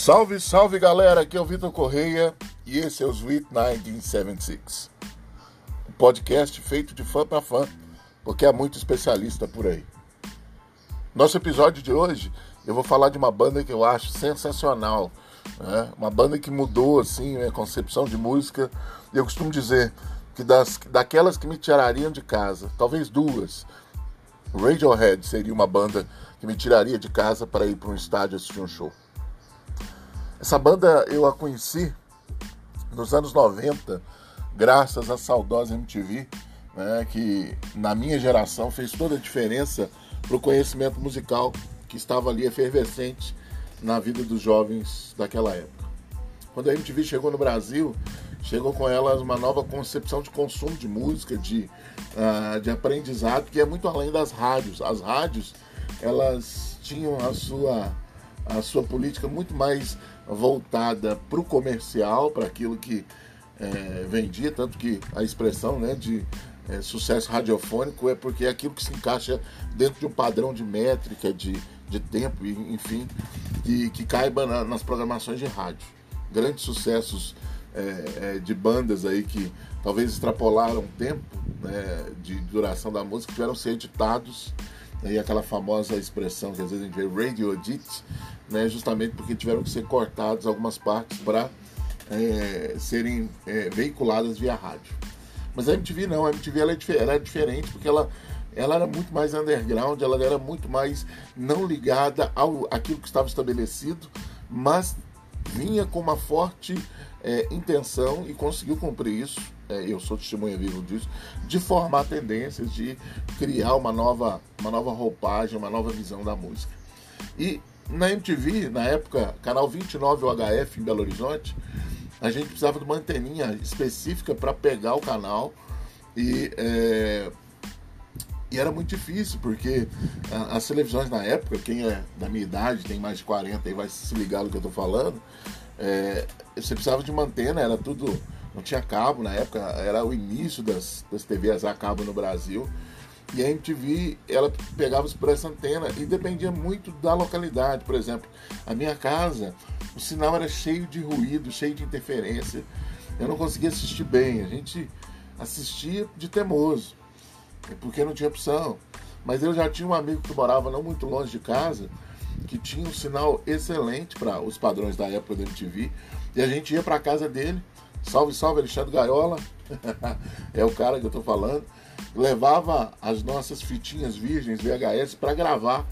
Salve, salve galera, aqui é o Vitor Correia e esse é o Sweet 1976. Um podcast feito de fã para fã, porque há muito especialista por aí. Nosso episódio de hoje eu vou falar de uma banda que eu acho sensacional, né? uma banda que mudou assim a concepção de música. Eu costumo dizer que das, daquelas que me tirariam de casa, talvez duas, Radiohead seria uma banda que me tiraria de casa para ir para um estádio assistir um show. Essa banda eu a conheci nos anos 90, graças à saudosa MTV, né, que na minha geração fez toda a diferença para o conhecimento musical que estava ali efervescente na vida dos jovens daquela época. Quando a MTV chegou no Brasil, chegou com elas uma nova concepção de consumo de música, de, uh, de aprendizado, que é muito além das rádios. As rádios, elas tinham a sua, a sua política muito mais voltada para o comercial, para aquilo que é, vendia, tanto que a expressão né, de é, sucesso radiofônico é porque é aquilo que se encaixa dentro de um padrão de métrica, de, de tempo, enfim, que, que caiba na, nas programações de rádio. Grandes sucessos é, é, de bandas aí que talvez extrapolaram o tempo né, de duração da música, tiveram ser editados, e aquela famosa expressão que às vezes a gente vê radio edit, né, justamente porque tiveram que ser cortadas algumas partes para é, serem é, veiculadas via rádio. Mas a MTV não, a MTV ela, é, era diferente porque ela, ela era muito mais underground, ela era muito mais não ligada ao aquilo que estava estabelecido, mas vinha com uma forte é, intenção e conseguiu cumprir isso. É, eu sou testemunha vivo disso, de formar tendências, de criar uma nova, uma nova roupagem, uma nova visão da música. E na MTV, na época, canal 29 UHF em Belo Horizonte, a gente precisava de uma anteninha específica para pegar o canal e, é, e era muito difícil, porque as televisões na época, quem é da minha idade, tem mais de 40 e vai se ligar no que eu estou falando, é, você precisava de uma antena, era tudo. Não tinha cabo na época, era o início das, das TVs a cabo no Brasil. E a MTV, ela pegava por essa antena e dependia muito da localidade. Por exemplo, a minha casa, o sinal era cheio de ruído, cheio de interferência. Eu não conseguia assistir bem. A gente assistia de temoso, porque não tinha opção. Mas eu já tinha um amigo que morava não muito longe de casa, que tinha um sinal excelente para os padrões da época da MTV. E a gente ia para casa dele. Salve, salve, Alexandre Gaiola. é o cara que eu estou falando levava as nossas fitinhas virgens VHS para gravar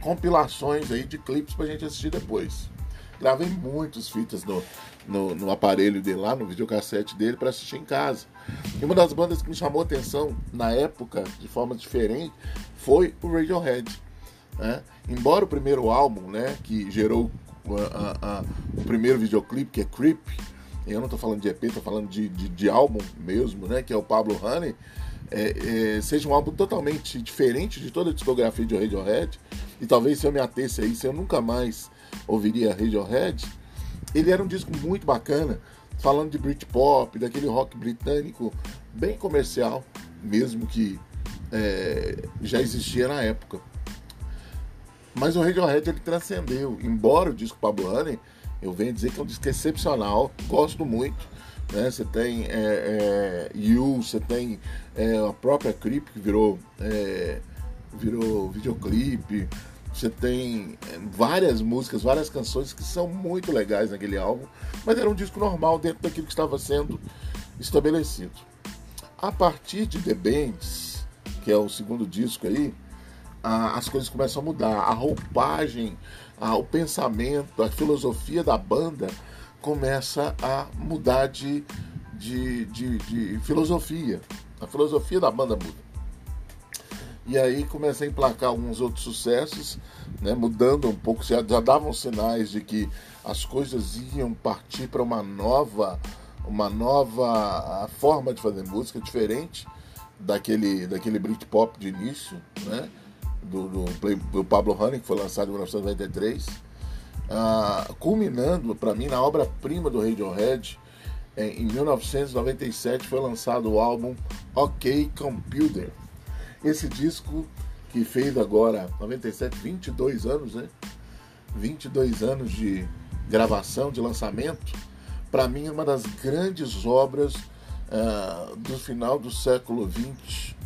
compilações aí de clipes para a gente assistir depois. Gravei muitas fitas no, no, no, aparelho dele lá, no videocassete dele, para assistir em casa. E uma das bandas que me chamou a atenção na época, de forma diferente, foi o Radiohead. Né? Embora o primeiro álbum, né, que gerou a, a, o primeiro videoclipe, que é Creep, eu não estou falando de EP, estou falando de, de, de, álbum mesmo, né, que é o Pablo Honey, é, é, seja um álbum totalmente diferente de toda a discografia de Radiohead, e talvez se eu me atesse a isso eu nunca mais ouviria Radiohead, ele era um disco muito bacana, falando de Britpop, daquele rock britânico bem comercial, mesmo que é, já existia na época. Mas o Radiohead ele transcendeu, embora o disco Pablo Honey, eu venho dizer que é um disco excepcional, gosto muito, né? Você tem é, é, You, você tem é, a própria Creep que virou, é, virou videoclipe. Você tem é, várias músicas, várias canções que são muito legais naquele álbum, mas era um disco normal dentro daquilo que estava sendo estabelecido. A partir de The Bands, que é o segundo disco aí, a, as coisas começam a mudar. A roupagem, a, o pensamento, a filosofia da banda começa a mudar de, de, de, de filosofia. A filosofia da banda muda. E aí começa a emplacar alguns outros sucessos, né, mudando um pouco, já, já davam sinais de que as coisas iam partir para uma nova, uma nova forma de fazer música, diferente daquele, daquele Britpop de início, né, do, do, do Pablo Honey, que foi lançado em 1993 uh, culminando para mim na obra-prima do Radiohead. Em 1997 foi lançado o álbum OK Computer. Esse disco que fez agora 97, 22 anos, né? 22 anos de, gravação, de lançamento, para mim é uma das grandes obras uh, do final do século XX,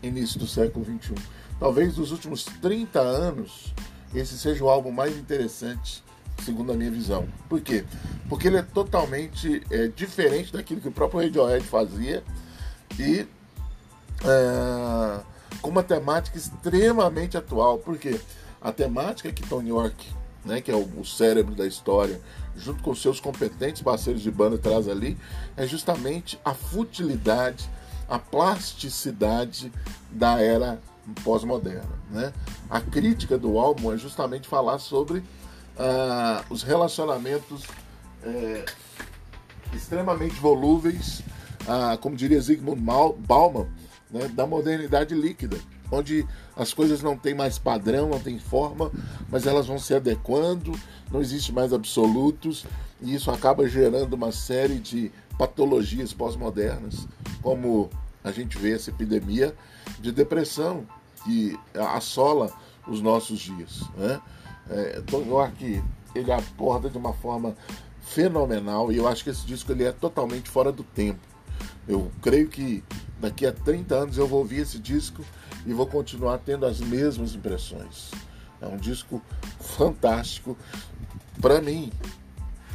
início do século XXI. Talvez dos últimos 30 anos, esse seja o álbum mais interessante, segundo a minha visão. Por quê? Porque ele é totalmente é, diferente daquilo que o próprio Radiohead fazia e é, com uma temática extremamente atual. Por quê? A temática que Tony York, né, que é o, o cérebro da história, junto com seus competentes parceiros de banda traz ali, é justamente a futilidade, a plasticidade da era pós-moderna. Né? A crítica do álbum é justamente falar sobre uh, os relacionamentos é, extremamente volúveis, uh, como diria Zygmunt Bauman, né, da modernidade líquida, onde as coisas não têm mais padrão, não têm forma, mas elas vão se adequando, não existe mais absolutos, e isso acaba gerando uma série de patologias pós-modernas, como a gente vê essa epidemia de depressão que assola os nossos dias. Né? É, Tom York ele aborda de uma forma fenomenal e eu acho que esse disco ele é totalmente fora do tempo. Eu creio que daqui a 30 anos eu vou ouvir esse disco e vou continuar tendo as mesmas impressões. É um disco fantástico para mim,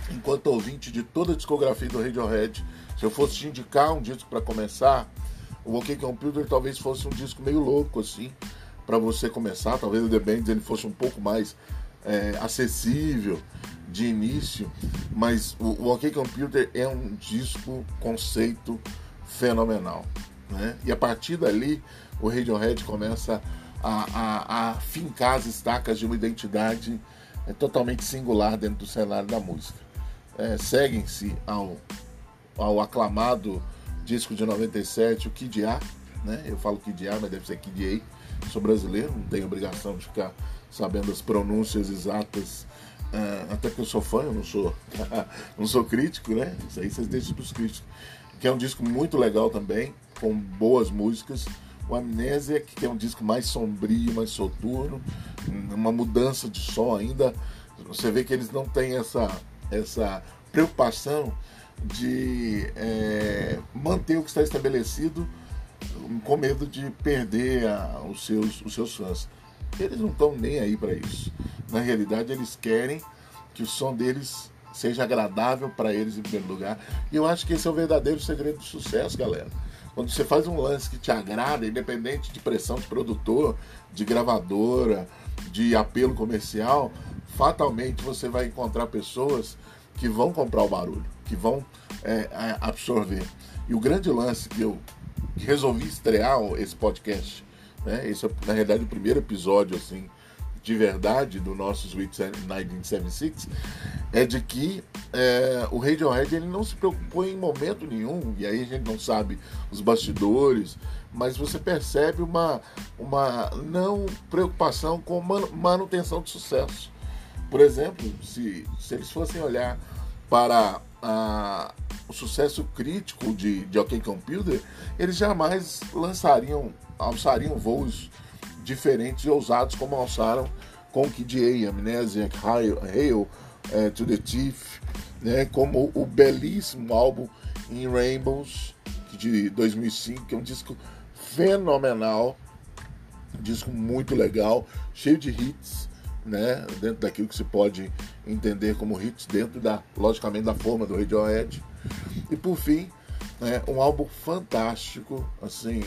enquanto ouvinte de toda a discografia do Radiohead. Se eu fosse te indicar um disco para começar, o OK Computer talvez fosse um disco meio louco assim para você começar. Talvez o The Band ele fosse um pouco mais é, acessível de início, mas o, o OK Computer é um disco conceito fenomenal. Né? E a partir dali, o Radiohead começa a, a, a fincar as estacas de uma identidade é, totalmente singular dentro do cenário da música. É, Seguem-se ao, ao aclamado disco de 97, o Kid A, né? eu falo Kid A, mas deve ser Kid A, sou brasileiro, não tenho obrigação de ficar sabendo as pronúncias exatas Uh, até porque eu sou fã, eu não sou, não sou crítico, né? Isso aí vocês deixam para os críticos que é um disco muito legal também, com boas músicas. O Amnésia, que é um disco mais sombrio, mais soturno, uma mudança de som ainda. Você vê que eles não têm essa, essa preocupação de é, manter o que está estabelecido com medo de perder a, os, seus, os seus fãs. Eles não estão nem aí para isso. Na realidade, eles querem que o som deles seja agradável para eles em primeiro lugar. E eu acho que esse é o verdadeiro segredo do sucesso, galera. Quando você faz um lance que te agrada, independente de pressão de produtor, de gravadora, de apelo comercial, fatalmente você vai encontrar pessoas que vão comprar o barulho, que vão é, absorver. E o grande lance que eu resolvi estrear esse podcast, né? Esse é, na realidade, o primeiro episódio, assim, de verdade do nosso Sweet 1976 é de que é, o Radiohead ele não se preocupou em momento nenhum, e aí a gente não sabe os bastidores, mas você percebe uma, uma não preocupação com manutenção de sucesso. Por exemplo, se, se eles fossem olhar para a, o sucesso crítico de, de OK Computer, eles jamais lançariam, alçariam voos diferentes e ousados como alçaram com Kid A, Amnesiac, Hail, Hail é, to the Thief, né, como o belíssimo álbum In Rainbows, de 2005, que é um disco fenomenal, um disco muito legal, cheio de hits, né, dentro daquilo que se pode entender como hits, dentro da, logicamente, da forma do Radiohead. E por fim, né, um álbum fantástico, assim,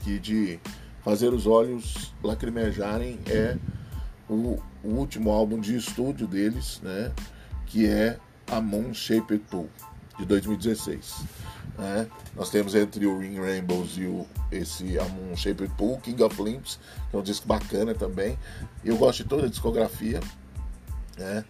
que de fazer os olhos lacrimejarem é o, o último álbum de estúdio deles, né, que é a Moon Shaped Pool, de 2016. Né? Nós temos entre o Ring Rainbows e o, esse a Moon Shaped Pool, King of Limps, que é um disco bacana também. Eu gosto de toda a discografia, né?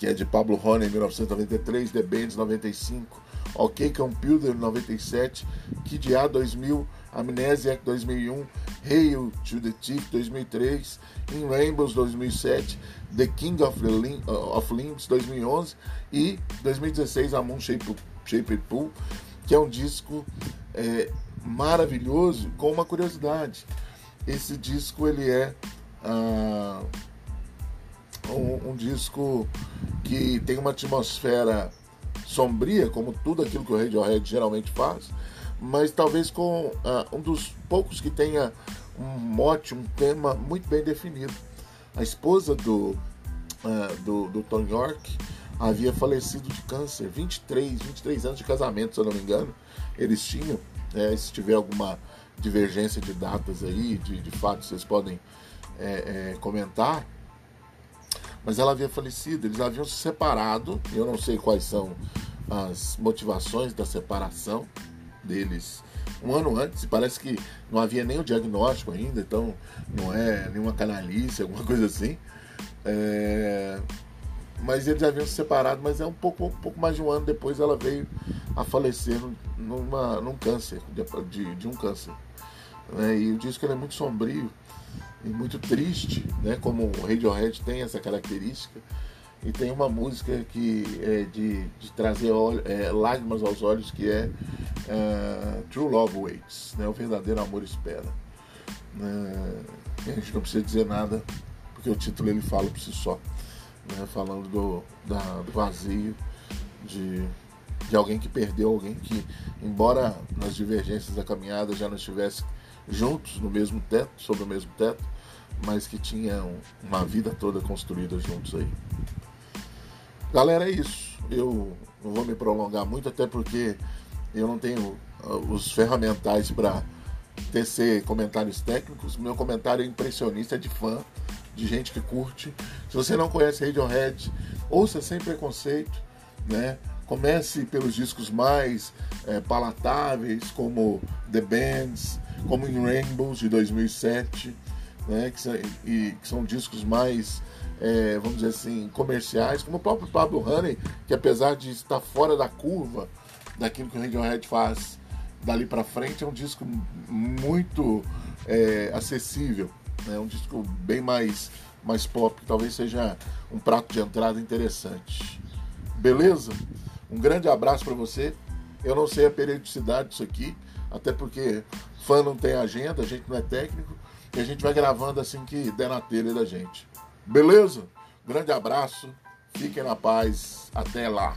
Que é de Pablo Honey, 1993, The Bands, 95, OK Computer, 97, Kid A, 2000, Amnesiac 2001, Hail to the Thief 2003, In Rainbows 2007, The King of, the Lim uh, of Limbs 2011 e 2016 A Moon Shaped, Pool, que é um disco é, maravilhoso com uma curiosidade. Esse disco ele é uh, um, um disco que tem uma atmosfera sombria, como tudo aquilo que o Radiohead geralmente faz, mas talvez com uh, um dos poucos que tenha um mote, um tema muito bem definido. A esposa do, uh, do, do Tom York havia falecido de câncer, 23, 23 anos de casamento, se eu não me engano, eles tinham. É, se tiver alguma divergência de datas aí, de, de fatos, vocês podem é, é, comentar. Mas ela havia falecido, eles haviam se separado, eu não sei quais são as motivações da separação deles um ano antes, parece que não havia nem o diagnóstico ainda, então não é nenhuma canalice, alguma coisa assim. É... Mas eles haviam se separado, mas é um pouco, um pouco mais de um ano depois ela veio a falecer numa, num câncer, de, de um câncer. Né? E o disco é muito sombrio e muito triste, né? como o Radiohead tem essa característica. E tem uma música que é de, de trazer é, lágrimas aos olhos, que é uh, True Love Waits, né? o verdadeiro amor espera. Uh, a gente não precisa dizer nada, porque o título ele fala por si só, né? falando do, da, do vazio de, de alguém que perdeu alguém que, embora nas divergências da caminhada já não estivesse juntos no mesmo teto, sob o mesmo teto, mas que tinham uma vida toda construída juntos aí. Galera, é isso. Eu não vou me prolongar muito, até porque eu não tenho uh, os ferramentais para tecer comentários técnicos. Meu comentário é impressionista, é de fã, de gente que curte. Se você não conhece Radiohead, ouça sem preconceito, né? Comece pelos discos mais é, palatáveis, como The Bands, como In Rainbows de 2007, né? que, são, e, que são discos mais, é, vamos dizer assim, comerciais, como o próprio Pablo Honey, que apesar de estar fora da curva daquilo que o Radiohead faz dali para frente, é um disco muito é, acessível, é né? um disco bem mais, mais pop, que talvez seja um prato de entrada interessante. Beleza? Um grande abraço para você. Eu não sei a periodicidade disso aqui, até porque fã não tem agenda, a gente não é técnico, e a gente vai gravando assim que der na telha da gente. Beleza? Grande abraço, fiquem na paz, até lá.